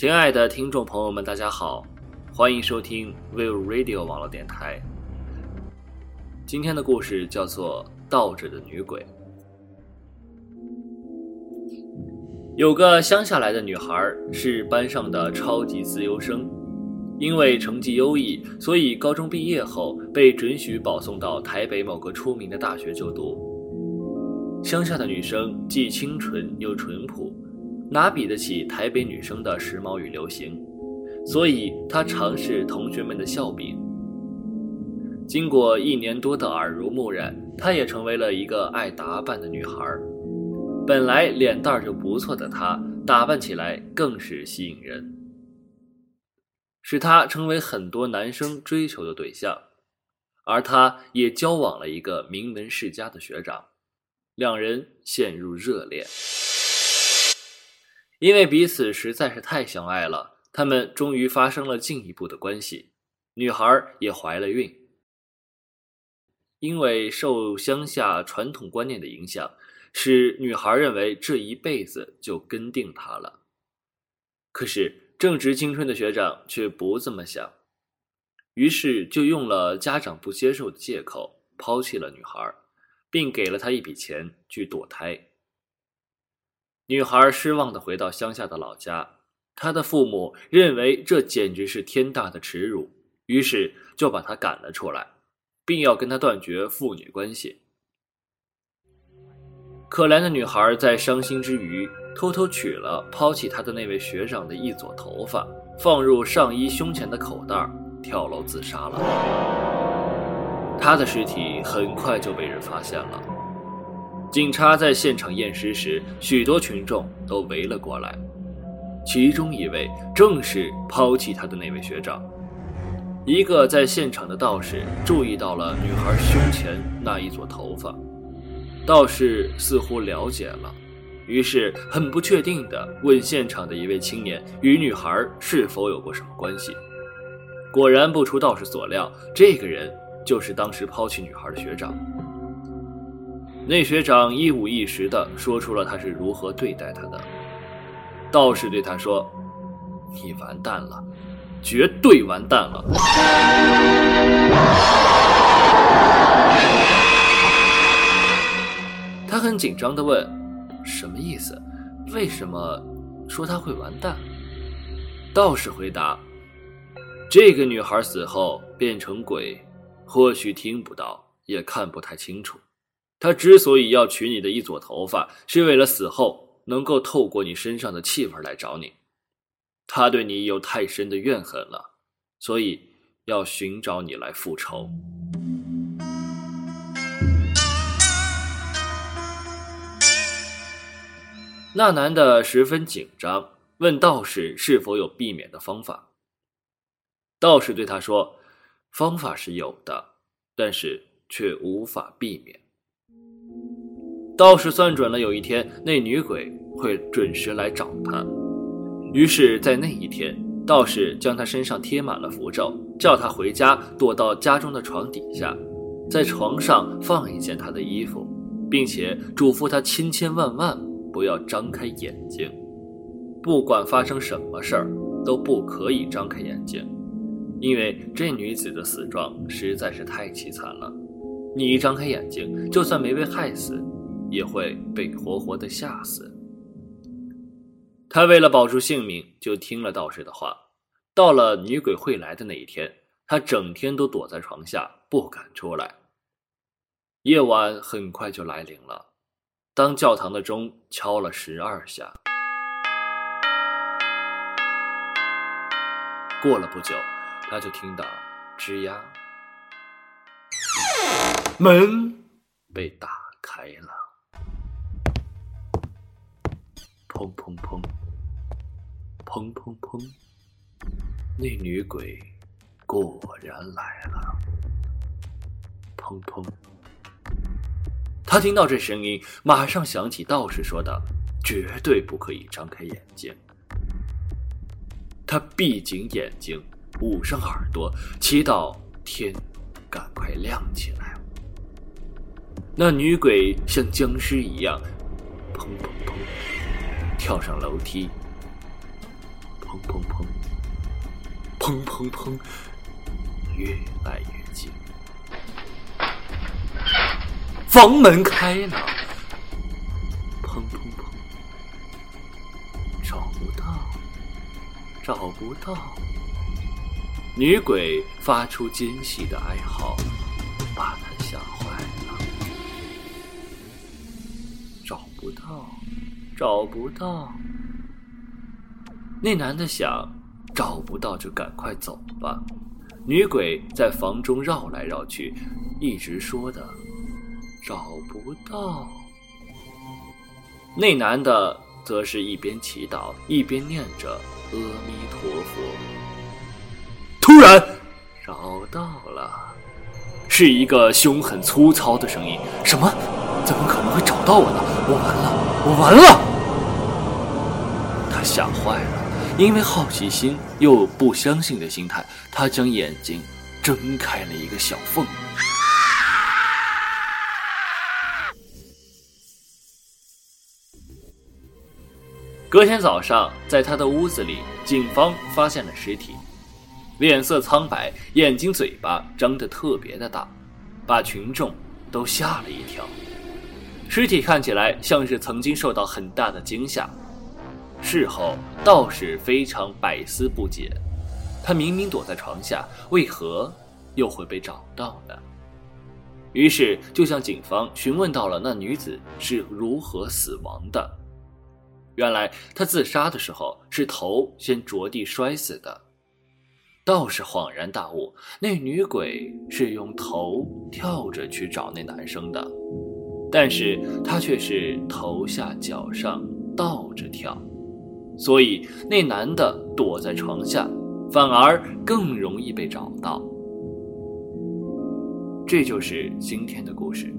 亲爱的听众朋友们，大家好，欢迎收听 Will Radio 网络电台。今天的故事叫做《倒着的女鬼》。有个乡下来的女孩是班上的超级资优生，因为成绩优异，所以高中毕业后被准许保送到台北某个出名的大学就读。乡下的女生既清纯又淳朴。哪比得起台北女生的时髦与流行？所以她常是同学们的笑柄。经过一年多的耳濡目染，她也成为了一个爱打扮的女孩。本来脸蛋就不错的她，打扮起来更是吸引人，使她成为很多男生追求的对象。而她也交往了一个名门世家的学长，两人陷入热恋。因为彼此实在是太相爱了，他们终于发生了进一步的关系，女孩也怀了孕。因为受乡下传统观念的影响，使女孩认为这一辈子就跟定他了。可是正值青春的学长却不这么想，于是就用了家长不接受的借口抛弃了女孩，并给了她一笔钱去堕胎。女孩失望的回到乡下的老家，她的父母认为这简直是天大的耻辱，于是就把她赶了出来，并要跟她断绝父女关系。可怜的女孩在伤心之余，偷偷取了抛弃她的那位学长的一撮头发，放入上衣胸前的口袋，跳楼自杀了。她的尸体很快就被人发现了。警察在现场验尸时，许多群众都围了过来，其中一位正是抛弃他的那位学长。一个在现场的道士注意到了女孩胸前那一撮头发，道士似乎了解了，于是很不确定地问现场的一位青年与女孩是否有过什么关系。果然不出道士所料，这个人就是当时抛弃女孩的学长。那学长一五一十的说出了他是如何对待他的。道士对他说：“你完蛋了，绝对完蛋了。”他很紧张的问：“什么意思？为什么说他会完蛋？”道士回答：“这个女孩死后变成鬼，或许听不到，也看不太清楚。”他之所以要取你的一撮头发，是为了死后能够透过你身上的气味来找你。他对你有太深的怨恨了，所以要寻找你来复仇。那男的十分紧张，问道士是否有避免的方法。道士对他说：“方法是有的，但是却无法避免。”道士算准了有一天那女鬼会准时来找他，于是，在那一天，道士将他身上贴满了符咒，叫他回家躲到家中的床底下，在床上放一件他的衣服，并且嘱咐他千千万万不要张开眼睛，不管发生什么事儿都不可以张开眼睛，因为这女子的死状实在是太凄惨了。你一张开眼睛，就算没被害死，也会被活活的吓死。他为了保住性命，就听了道士的话。到了女鬼会来的那一天，他整天都躲在床下，不敢出来。夜晚很快就来临了，当教堂的钟敲了十二下，过了不久，他就听到吱呀，门被打开了，砰砰砰，砰砰砰。那女鬼果然来了，砰砰！他听到这声音，马上想起道士说的：“绝对不可以张开眼睛。”他闭紧眼睛，捂上耳朵，祈祷天赶快亮起来。那女鬼像僵尸一样，砰砰，跳上楼梯，砰砰砰。砰砰砰，越来越近。房门开了，砰砰砰，找不到，找不到。女鬼发出尖细的哀嚎，把他吓坏了。找不到，找不到。那男的想。找不到就赶快走吧。女鬼在房中绕来绕去，一直说的找不到。那男的则是一边祈祷一边念着阿弥陀佛。突然，找到了，是一个凶狠粗糙的声音。什么？怎么可能会找到我呢？我完了，我完了！吓坏了。因为好奇心又不相信的心态，他将眼睛睁开了一个小缝。隔天早上，在他的屋子里，警方发现了尸体，脸色苍白，眼睛、嘴巴张得特别的大，把群众都吓了一跳。尸体看起来像是曾经受到很大的惊吓。事后，道士非常百思不解，他明明躲在床下，为何又会被找到呢？于是就向警方询问到了那女子是如何死亡的。原来她自杀的时候是头先着地摔死的。道士恍然大悟，那女鬼是用头跳着去找那男生的，但是她却是头下脚上倒着跳。所以，那男的躲在床下，反而更容易被找到。这就是今天的故事。